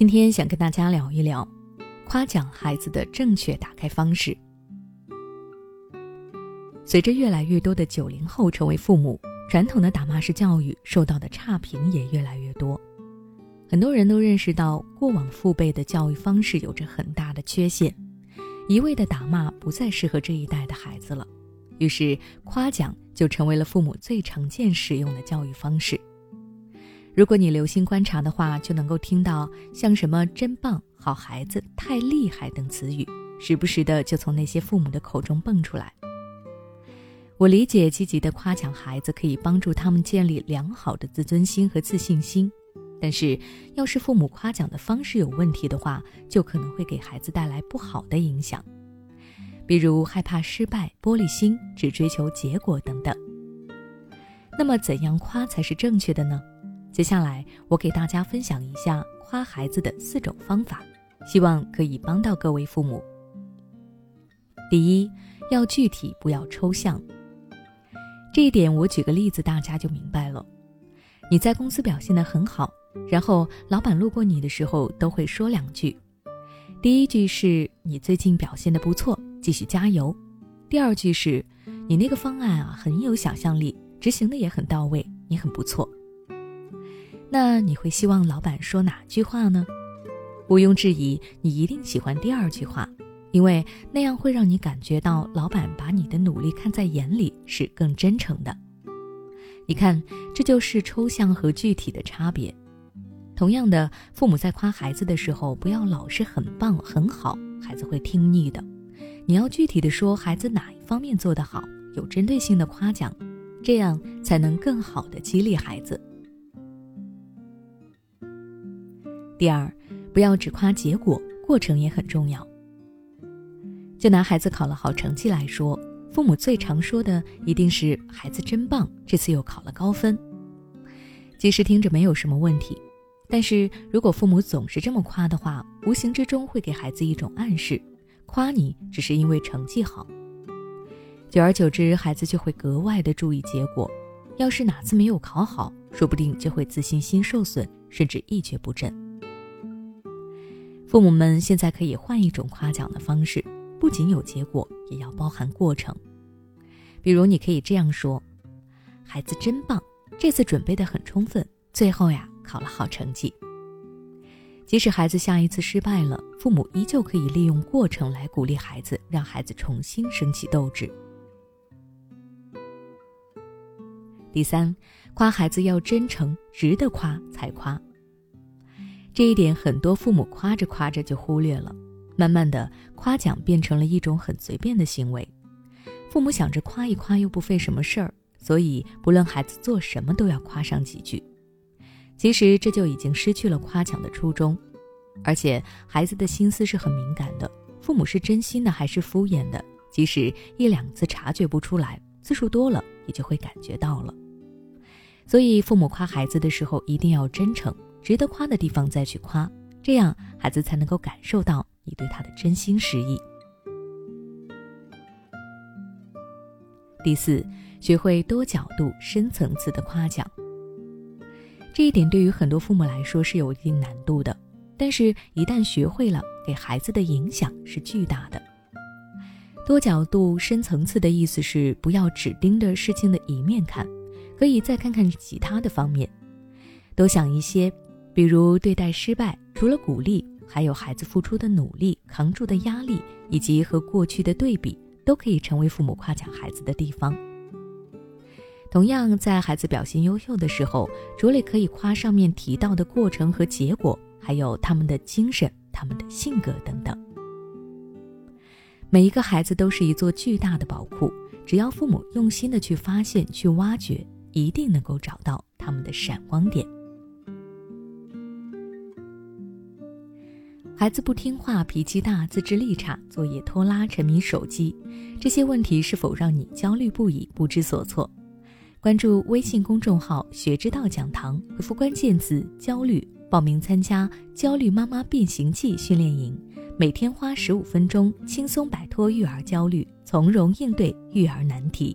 今天想跟大家聊一聊夸奖孩子的正确打开方式。随着越来越多的九零后成为父母，传统的打骂式教育受到的差评也越来越多。很多人都认识到过往父辈的教育方式有着很大的缺陷，一味的打骂不再适合这一代的孩子了。于是，夸奖就成为了父母最常见使用的教育方式。如果你留心观察的话，就能够听到像什么“真棒”“好孩子”“太厉害”等词语，时不时的就从那些父母的口中蹦出来。我理解，积极的夸奖孩子可以帮助他们建立良好的自尊心和自信心，但是，要是父母夸奖的方式有问题的话，就可能会给孩子带来不好的影响，比如害怕失败、玻璃心、只追求结果等等。那么，怎样夸才是正确的呢？接下来，我给大家分享一下夸孩子的四种方法，希望可以帮到各位父母。第一，要具体，不要抽象。这一点，我举个例子，大家就明白了。你在公司表现得很好，然后老板路过你的时候都会说两句。第一句是你最近表现得不错，继续加油。第二句是你那个方案啊很有想象力，执行的也很到位，你很不错。那你会希望老板说哪句话呢？毋庸置疑，你一定喜欢第二句话，因为那样会让你感觉到老板把你的努力看在眼里，是更真诚的。你看，这就是抽象和具体的差别。同样的，父母在夸孩子的时候，不要老是很棒、很好，孩子会听腻的。你要具体的说孩子哪一方面做得好，有针对性的夸奖，这样才能更好的激励孩子。第二，不要只夸结果，过程也很重要。就拿孩子考了好成绩来说，父母最常说的一定是“孩子真棒，这次又考了高分”。即使听着没有什么问题，但是如果父母总是这么夸的话，无形之中会给孩子一种暗示：夸你只是因为成绩好。久而久之，孩子就会格外的注意结果。要是哪次没有考好，说不定就会自信心受损，甚至一蹶不振。父母们现在可以换一种夸奖的方式，不仅有结果，也要包含过程。比如，你可以这样说：“孩子真棒，这次准备的很充分，最后呀考了好成绩。”即使孩子下一次失败了，父母依旧可以利用过程来鼓励孩子，让孩子重新升起斗志。第三，夸孩子要真诚，值得夸才夸。这一点很多父母夸着夸着就忽略了，慢慢的夸奖变成了一种很随便的行为。父母想着夸一夸又不费什么事儿，所以不论孩子做什么都要夸上几句。其实这就已经失去了夸奖的初衷，而且孩子的心思是很敏感的，父母是真心的还是敷衍的，即使一两次察觉不出来，次数多了也就会感觉到了。所以父母夸孩子的时候一定要真诚。值得夸的地方再去夸，这样孩子才能够感受到你对他的真心实意。第四，学会多角度、深层次的夸奖。这一点对于很多父母来说是有一定难度的，但是，一旦学会了，给孩子的影响是巨大的。多角度、深层次的意思是，不要只盯着事情的一面看，可以再看看其他的方面，多想一些。比如对待失败，除了鼓励，还有孩子付出的努力、扛住的压力，以及和过去的对比，都可以成为父母夸奖孩子的地方。同样，在孩子表现优秀的时候，着力可以夸上面提到的过程和结果，还有他们的精神、他们的性格等等。每一个孩子都是一座巨大的宝库，只要父母用心的去发现、去挖掘，一定能够找到他们的闪光点。孩子不听话、脾气大、自制力差、作业拖拉、沉迷手机，这些问题是否让你焦虑不已、不知所措？关注微信公众号“学之道讲堂”，回复关键词“焦虑”，报名参加《焦虑妈妈变形记》训练营，每天花十五分钟，轻松摆脱育儿焦虑，从容应对育儿难题。